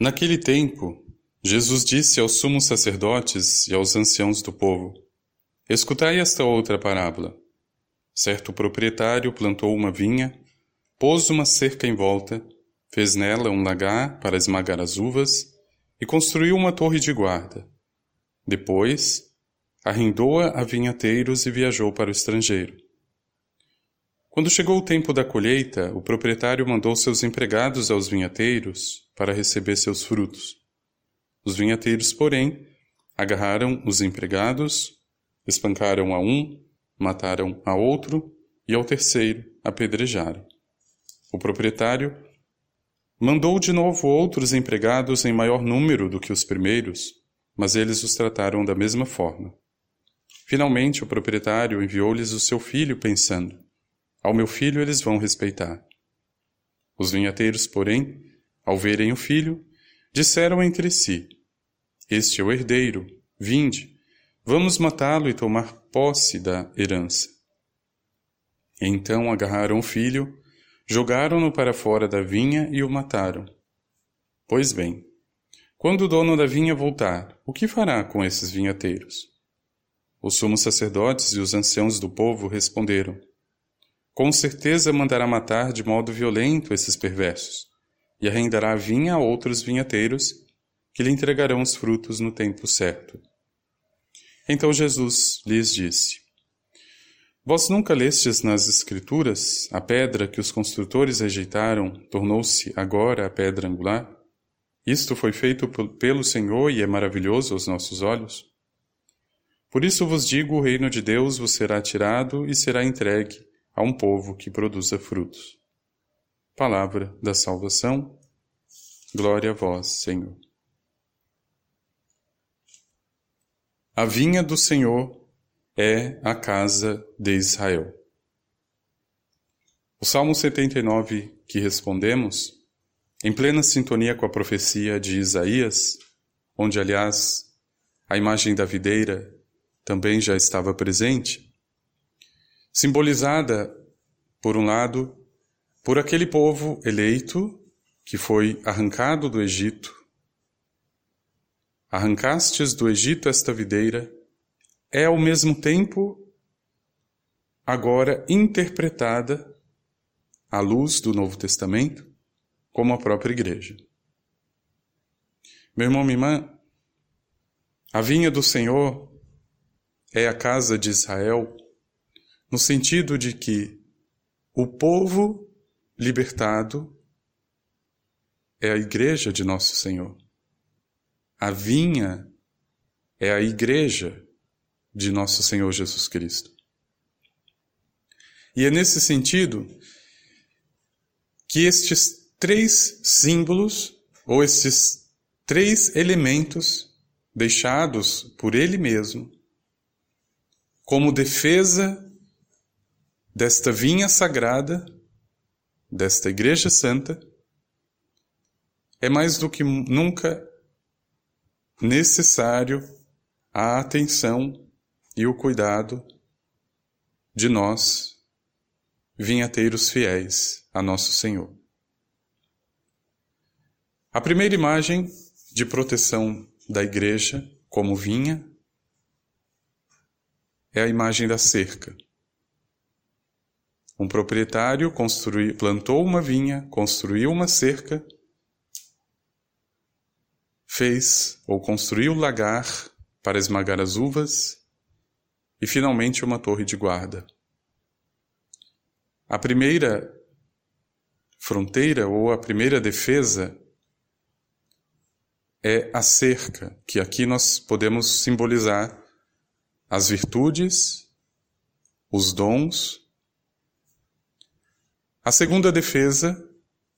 Naquele tempo, Jesus disse aos sumos sacerdotes e aos anciãos do povo: Escutai esta outra parábola. Certo proprietário plantou uma vinha, pôs uma cerca em volta, fez nela um lagar para esmagar as uvas e construiu uma torre de guarda. Depois, arrendou-a a vinhateiros e viajou para o estrangeiro. Quando chegou o tempo da colheita, o proprietário mandou seus empregados aos vinhateiros para receber seus frutos. Os vinhateiros, porém, agarraram os empregados, espancaram a um, mataram a outro e ao terceiro apedrejaram. O proprietário mandou de novo outros empregados em maior número do que os primeiros, mas eles os trataram da mesma forma. Finalmente, o proprietário enviou-lhes o seu filho, pensando: Ao meu filho eles vão respeitar. Os vinhateiros, porém, ao verem o filho, disseram entre si: Este é o herdeiro, vinde, vamos matá-lo e tomar posse da herança. Então agarraram o filho, jogaram-no para fora da vinha e o mataram. Pois bem, quando o dono da vinha voltar, o que fará com esses vinhateiros? Os sumos sacerdotes e os anciãos do povo responderam: Com certeza mandará matar de modo violento esses perversos, e arrendará vinha a outros vinhateiros, que lhe entregarão os frutos no tempo certo. Então Jesus lhes disse: Vós nunca lestes nas Escrituras a pedra que os construtores rejeitaram tornou-se agora a pedra angular? Isto foi feito pelo Senhor e é maravilhoso aos nossos olhos? Por isso vos digo: o reino de Deus vos será tirado e será entregue a um povo que produza frutos. Palavra da salvação. Glória a vós, Senhor. A vinha do Senhor é a casa de Israel. O Salmo 79 que respondemos, em plena sintonia com a profecia de Isaías, onde, aliás, a imagem da videira também já estava presente, simbolizada, por um lado, por aquele povo eleito que foi arrancado do Egito. Arrancastes do Egito esta videira, é ao mesmo tempo agora interpretada à luz do Novo Testamento como a própria igreja. Meu irmão, minha irmã, a vinha do Senhor é a casa de Israel, no sentido de que o povo libertado é a igreja de Nosso Senhor. A vinha é a igreja de Nosso Senhor Jesus Cristo. E é nesse sentido que estes três símbolos, ou estes três elementos deixados por Ele mesmo, como defesa desta vinha sagrada, desta Igreja Santa, é mais do que nunca necessário a atenção e o cuidado de nós, vinhateiros fiéis a Nosso Senhor. A primeira imagem de proteção da Igreja como vinha é a imagem da cerca. Um proprietário construiu, plantou uma vinha, construiu uma cerca, fez ou construiu lagar para esmagar as uvas e finalmente uma torre de guarda. A primeira fronteira ou a primeira defesa é a cerca, que aqui nós podemos simbolizar as virtudes, os dons. A segunda defesa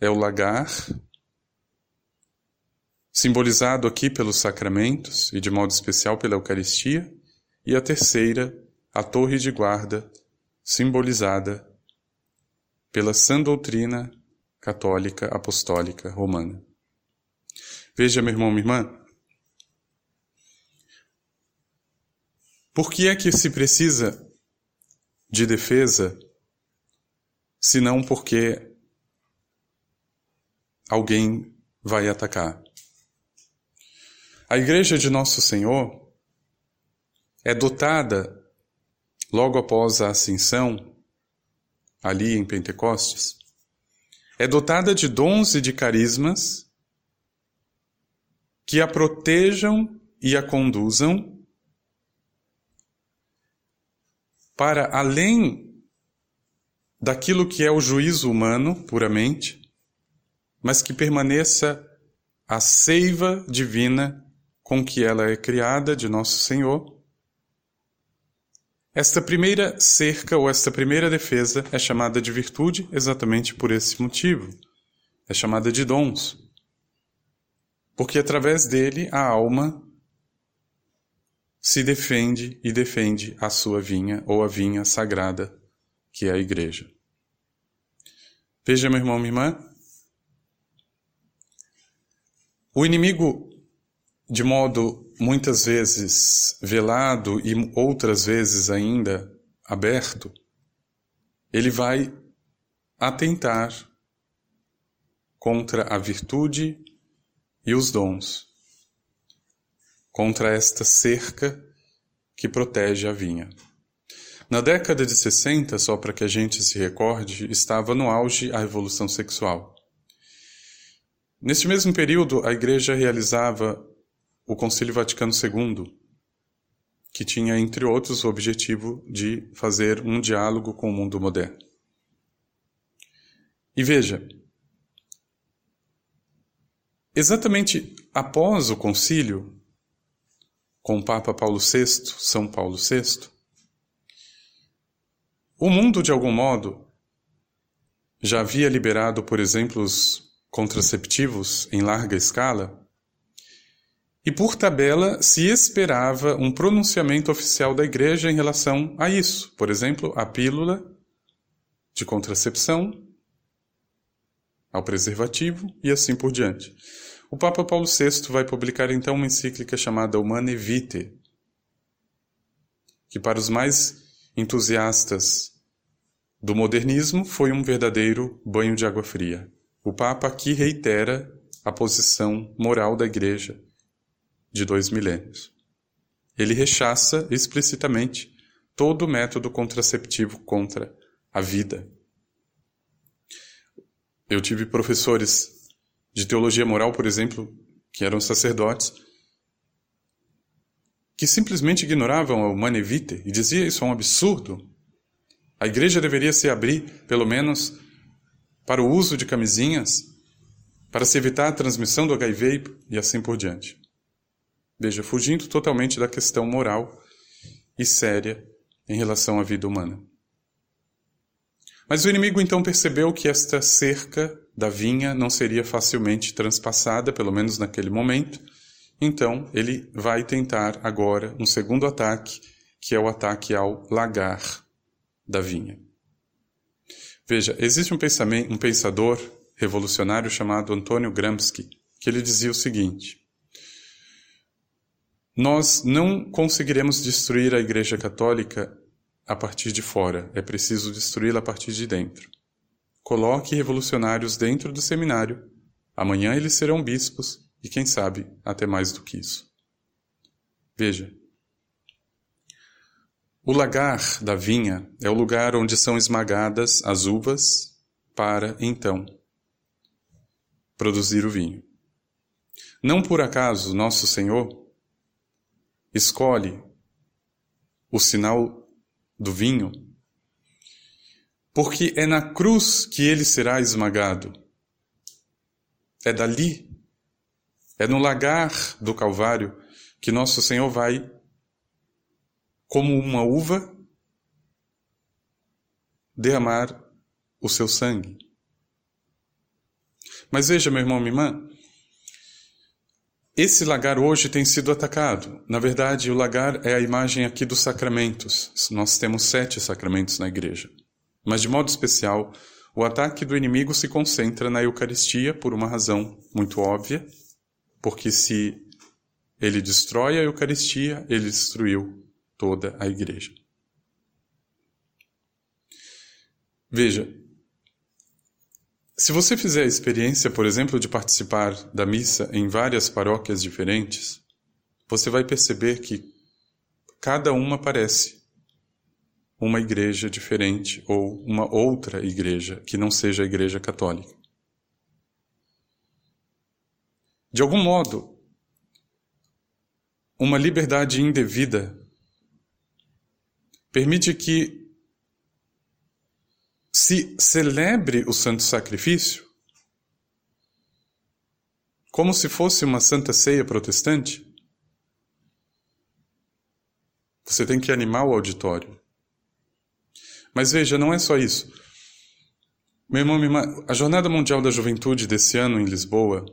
é o lagar, simbolizado aqui pelos sacramentos e de modo especial pela Eucaristia. E a terceira, a torre de guarda, simbolizada pela sã doutrina católica apostólica romana. Veja, meu irmão, minha irmã, Por que é que se precisa de defesa, senão porque alguém vai atacar? A igreja de Nosso Senhor é dotada, logo após a ascensão, ali em Pentecostes, é dotada de dons e de carismas que a protejam e a conduzam para além daquilo que é o juízo humano puramente, mas que permaneça a seiva divina com que ela é criada de nosso Senhor. Esta primeira cerca ou esta primeira defesa é chamada de virtude exatamente por esse motivo. É chamada de dons. Porque através dele a alma se defende e defende a sua vinha ou a vinha sagrada, que é a igreja. Veja, meu irmão, minha irmã, o inimigo, de modo muitas vezes velado e outras vezes ainda aberto, ele vai atentar contra a virtude e os dons, contra esta cerca que protege a vinha. Na década de 60, só para que a gente se recorde, estava no auge a revolução sexual. Neste mesmo período, a Igreja realizava o Concílio Vaticano II, que tinha, entre outros, o objetivo de fazer um diálogo com o mundo moderno. E veja, exatamente após o concílio, com o Papa Paulo VI, São Paulo VI, o mundo, de algum modo, já havia liberado, por exemplo, os contraceptivos em larga escala, e por tabela se esperava um pronunciamento oficial da Igreja em relação a isso, por exemplo, a pílula de contracepção, ao preservativo e assim por diante. O Papa Paulo VI vai publicar então uma encíclica chamada Humane Vitae, que para os mais entusiastas do modernismo foi um verdadeiro banho de água fria. O Papa aqui reitera a posição moral da Igreja de dois milênios. Ele rechaça explicitamente todo método contraceptivo contra a vida. Eu tive professores de teologia moral, por exemplo, que eram sacerdotes, que simplesmente ignoravam o manevite e dizia isso é um absurdo. A igreja deveria se abrir, pelo menos, para o uso de camisinhas, para se evitar a transmissão do HIV e assim por diante. Veja, fugindo totalmente da questão moral e séria em relação à vida humana. Mas o inimigo então percebeu que esta cerca da vinha não seria facilmente transpassada, pelo menos naquele momento, então ele vai tentar agora um segundo ataque, que é o ataque ao lagar da vinha. Veja, existe um, um pensador revolucionário chamado Antônio Gramsci, que ele dizia o seguinte: Nós não conseguiremos destruir a Igreja Católica a partir de fora, é preciso destruí-la a partir de dentro. Coloque revolucionários dentro do seminário, amanhã eles serão bispos e, quem sabe, até mais do que isso. Veja, o lagar da vinha é o lugar onde são esmagadas as uvas para, então, produzir o vinho. Não por acaso nosso Senhor escolhe o sinal do vinho, porque é na cruz que ele será esmagado. É dali, é no lagar do Calvário que nosso Senhor vai como uma uva, derramar o seu sangue. Mas veja, meu irmão, minha irmã, esse lagar hoje tem sido atacado. Na verdade, o lagar é a imagem aqui dos sacramentos. Nós temos sete sacramentos na igreja. Mas, de modo especial, o ataque do inimigo se concentra na Eucaristia por uma razão muito óbvia, porque se ele destrói a Eucaristia, ele destruiu toda a igreja. Veja, se você fizer a experiência, por exemplo, de participar da missa em várias paróquias diferentes, você vai perceber que cada uma parece uma igreja diferente ou uma outra igreja que não seja a igreja católica. De algum modo, uma liberdade indevida permite que se celebre o santo sacrifício como se fosse uma santa ceia protestante. Você tem que animar o auditório. Mas veja, não é só isso. Meu irmão, minha irmã, a Jornada Mundial da Juventude desse ano em Lisboa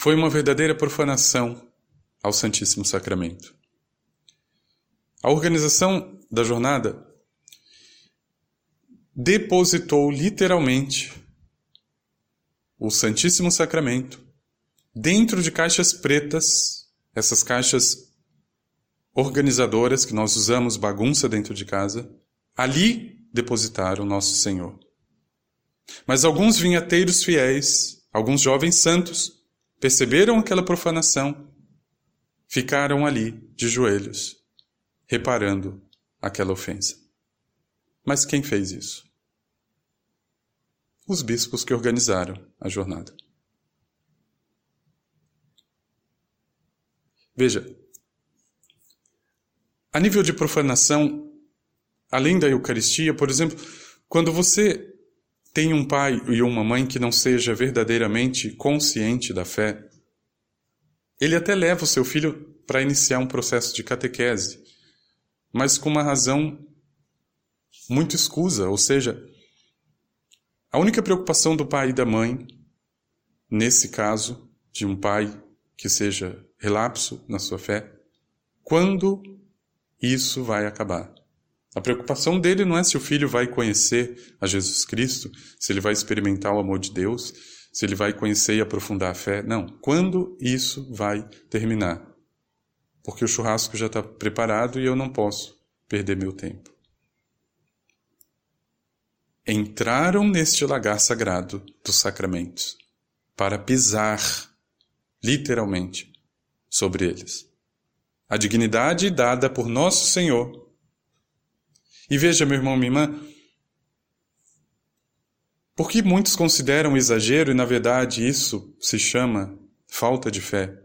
foi uma verdadeira profanação ao Santíssimo Sacramento. A organização da jornada depositou literalmente o Santíssimo Sacramento dentro de caixas pretas, essas caixas organizadoras que nós usamos bagunça dentro de casa, ali depositaram Nosso Senhor. Mas alguns vinhateiros fiéis, alguns jovens santos, perceberam aquela profanação, ficaram ali de joelhos, reparando aquela ofensa. Mas quem fez isso? Os bispos que organizaram a jornada. Veja, a nível de profanação, além da Eucaristia, por exemplo, quando você tem um pai e uma mãe que não seja verdadeiramente consciente da fé, ele até leva o seu filho para iniciar um processo de catequese, mas com uma razão muito escusa, ou seja, a única preocupação do pai e da mãe, nesse caso, de um pai que seja relapso na sua fé, quando isso vai acabar. A preocupação dele não é se o filho vai conhecer a Jesus Cristo, se ele vai experimentar o amor de Deus, se ele vai conhecer e aprofundar a fé. Não. Quando isso vai terminar? Porque o churrasco já está preparado e eu não posso perder meu tempo. Entraram neste lagar sagrado dos sacramentos para pisar, literalmente, sobre eles. A dignidade dada por nosso Senhor e veja, meu irmão, minha irmã, por que muitos consideram exagero e, na verdade, isso se chama falta de fé?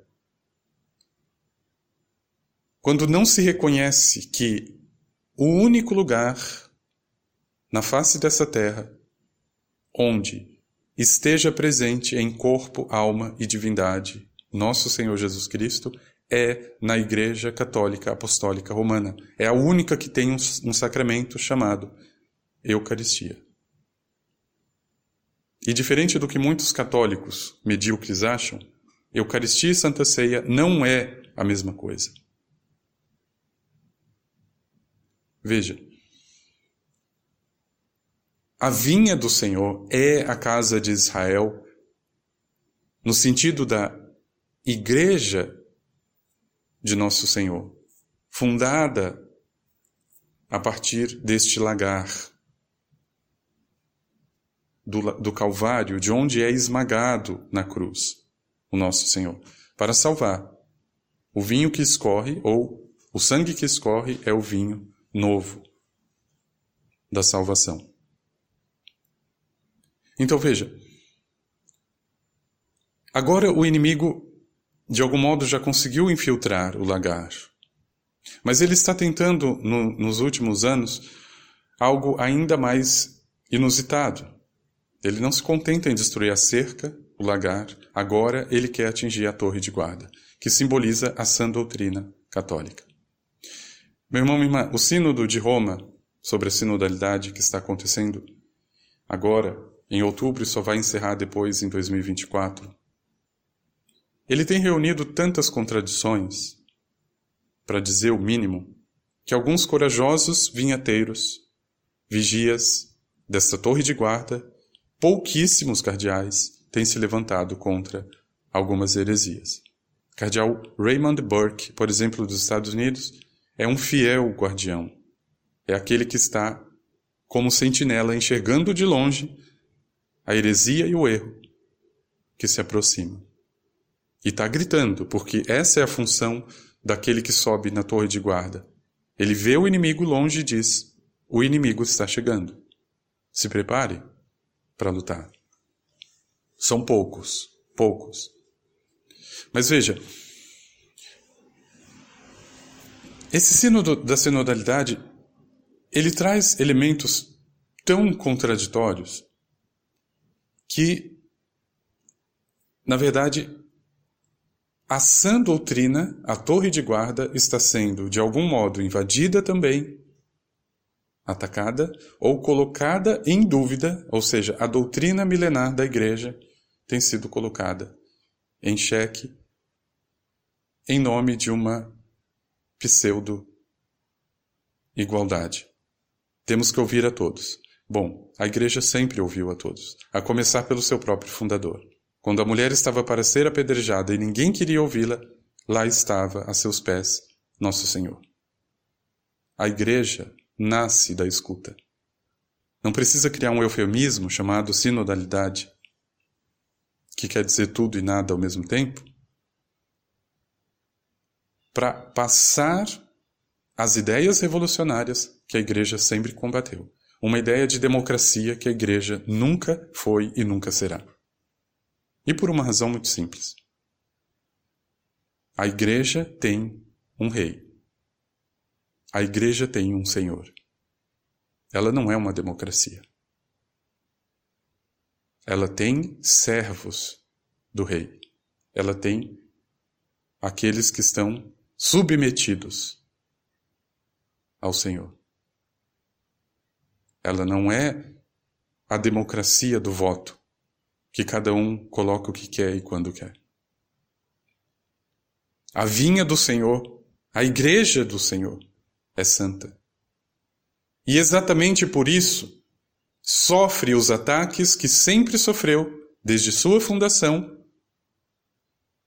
Quando não se reconhece que o único lugar na face dessa terra onde esteja presente em corpo, alma e divindade nosso Senhor Jesus Cristo é na Igreja Católica Apostólica Romana. É a única que tem um, sacramento chamado Eucaristia. E diferente do que muitos católicos medíocres acham, Eucaristia e Santa Ceia não é a mesma coisa. Veja, a vinha do Senhor é a casa de Israel, no sentido da igreja de Nosso Senhor, fundada a partir deste lagar do, do Calvário, de onde é esmagado na cruz o Nosso Senhor, para salvar. O vinho que escorre, ou o sangue que escorre, é o vinho novo da salvação. Então veja, agora o inimigo de algum modo já conseguiu infiltrar o lagar. Mas ele está tentando, no, nos últimos anos, algo ainda mais inusitado. Ele não se contenta em destruir a cerca, o lagar, agora ele quer atingir a torre de guarda, que simboliza a sã doutrina católica. Meu irmão, minha irmã, o sínodo de Roma, sobre a sinodalidade que está acontecendo agora, em outubro, e só vai encerrar depois em 2024, ele tem reunido tantas contradições, para dizer o mínimo, que alguns corajosos vinhateiros, vigias desta torre de guarda, pouquíssimos cardeais, têm se levantado contra algumas heresias. Cardeal Raymond Burke, por exemplo, dos Estados Unidos, é um fiel guardião. É aquele que está como sentinela enxergando de longe a heresia e o erro que se aproxima. E está gritando, porque essa é a função daquele que sobe na torre de guarda. Ele vê o inimigo longe e diz: O inimigo está chegando. Se prepare para lutar. São poucos, poucos. Mas veja, esse sino da sinodalidade, ele traz elementos tão contraditórios que, na verdade, a sã doutrina, a torre de guarda, está sendo, de algum modo, invadida também, atacada ou colocada em dúvida, ou seja, a doutrina milenar da igreja tem sido colocada em xeque em nome de uma pseudo-igualdade. Temos que ouvir a todos. Bom, a igreja sempre ouviu a todos, a começar pelo seu próprio fundador. Quando a mulher estava para ser apedrejada e ninguém queria ouvi-la, lá estava a seus pés Nosso Senhor. A igreja nasce da escuta. Não precisa criar um eufemismo chamado sinodalidade, que quer dizer tudo e nada ao mesmo tempo, para passar as ideias revolucionárias que a igreja sempre combateu. Uma ideia de democracia que a igreja nunca foi e nunca será. E por uma razão muito simples. A igreja tem um rei. A igreja tem um senhor. Ela não é uma democracia. Ela tem servos do rei. Ela tem aqueles que estão submetidos ao Senhor. Ela não é a democracia do voto que cada um coloca o que quer e quando quer. A vinha do Senhor, a igreja do Senhor, é santa. E exatamente por isso, sofre os ataques que sempre sofreu desde sua fundação,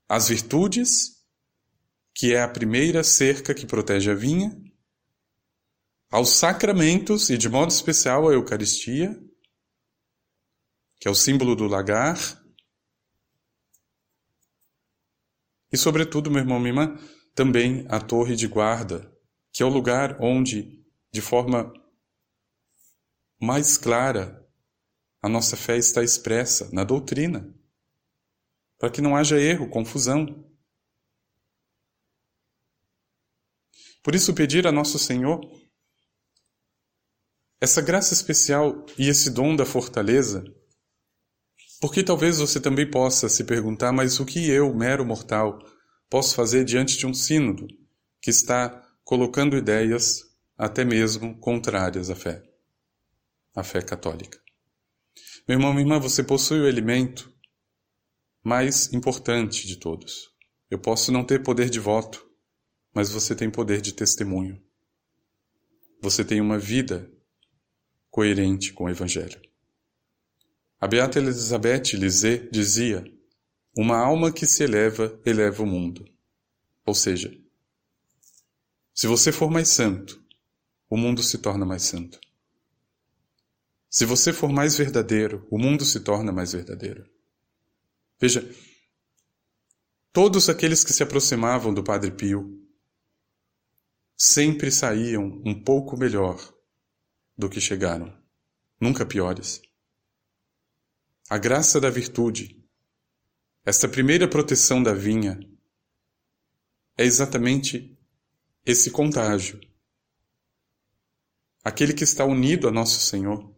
as virtudes, que é a primeira cerca que protege a vinha, aos sacramentos e de modo especial a Eucaristia, que é o símbolo do lagar. E, sobretudo, meu irmão, minha irmã, também a torre de guarda, que é o lugar onde, de forma mais clara, a nossa fé está expressa na doutrina, para que não haja erro, confusão. Por isso, pedir a Nosso Senhor essa graça especial e esse dom da fortaleza porque talvez você também possa se perguntar, mas o que eu, mero mortal, posso fazer diante de um sínodo que está colocando ideias até mesmo contrárias à fé, à fé católica? Meu irmão, minha irmã, você possui o elemento mais importante de todos. Eu posso não ter poder de voto, mas você tem poder de testemunho. Você tem uma vida coerente com o Evangelho. A Beata Elizabeth Lisée dizia: Uma alma que se eleva, eleva o mundo. Ou seja, se você for mais santo, o mundo se torna mais santo. Se você for mais verdadeiro, o mundo se torna mais verdadeiro. Veja, todos aqueles que se aproximavam do Padre Pio sempre saíam um pouco melhor do que chegaram, nunca piores. A graça da virtude, esta primeira proteção da vinha, é exatamente esse contágio. Aquele que está unido a Nosso Senhor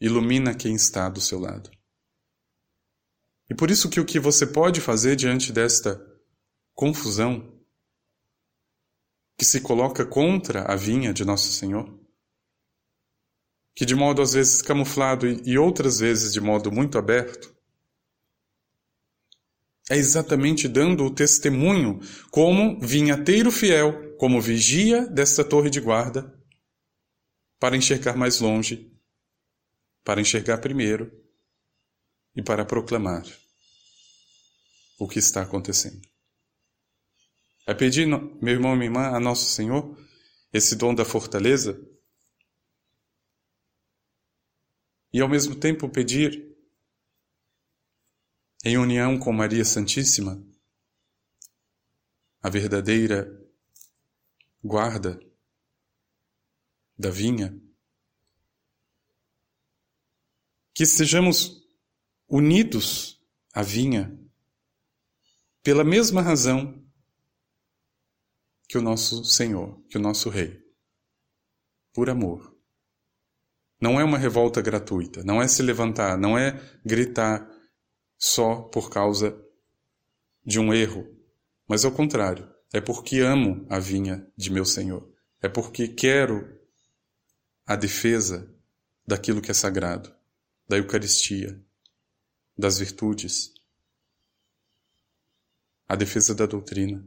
ilumina quem está do seu lado. E por isso que o que você pode fazer diante desta confusão que se coloca contra a vinha de Nosso Senhor que de modo às vezes camuflado e outras vezes de modo muito aberto, é exatamente dando o testemunho como vinhateiro fiel, como vigia desta torre de guarda, para enxergar mais longe, para enxergar primeiro e para proclamar o que está acontecendo. É pedir, meu irmão e minha irmã, a Nosso Senhor esse dom da fortaleza. E ao mesmo tempo pedir, em união com Maria Santíssima, a verdadeira guarda da vinha, que sejamos unidos à vinha pela mesma razão que o nosso Senhor, que o nosso Rei, por amor. Não é uma revolta gratuita, não é se levantar, não é gritar só por causa de um erro, mas ao contrário, é porque amo a vinha de meu Senhor, é porque quero a defesa daquilo que é sagrado, da Eucaristia, das virtudes, a defesa da doutrina.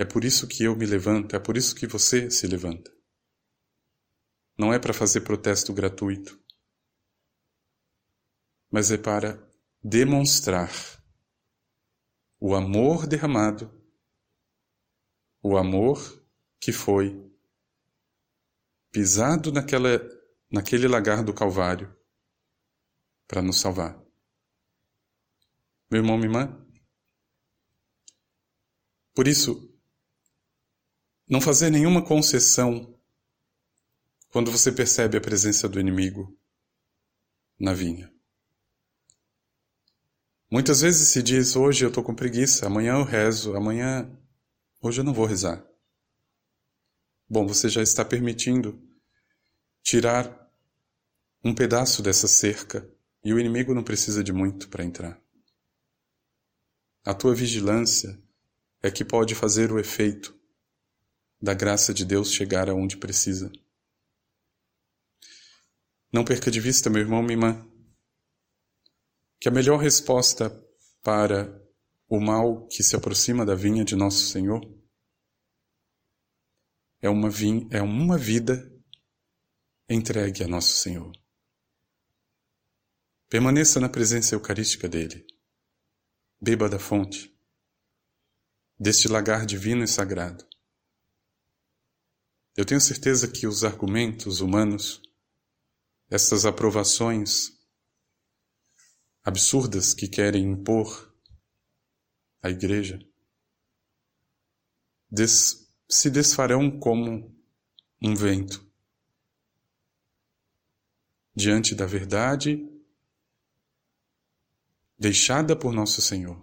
É por isso que eu me levanto, é por isso que você se levanta. Não é para fazer protesto gratuito, mas é para demonstrar o amor derramado, o amor que foi pisado naquela, naquele lagar do Calvário para nos salvar. Meu irmão, minha irmã, por isso, não fazer nenhuma concessão quando você percebe a presença do inimigo na vinha. Muitas vezes se diz: hoje eu estou com preguiça, amanhã eu rezo, amanhã. Hoje eu não vou rezar. Bom, você já está permitindo tirar um pedaço dessa cerca e o inimigo não precisa de muito para entrar. A tua vigilância é que pode fazer o efeito da graça de Deus chegar aonde precisa. Não perca de vista, meu irmão, minha irmã, que a melhor resposta para o mal que se aproxima da vinha de nosso Senhor é uma, vinha, é uma vida entregue a nosso Senhor. Permaneça na presença eucarística dele. Beba da fonte, deste lagar divino e sagrado. Eu tenho certeza que os argumentos humanos essas aprovações absurdas que querem impor à igreja des, se desfarão como um vento diante da verdade deixada por nosso Senhor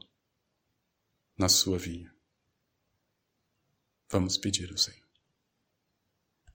na sua vinha. Vamos pedir ao Senhor.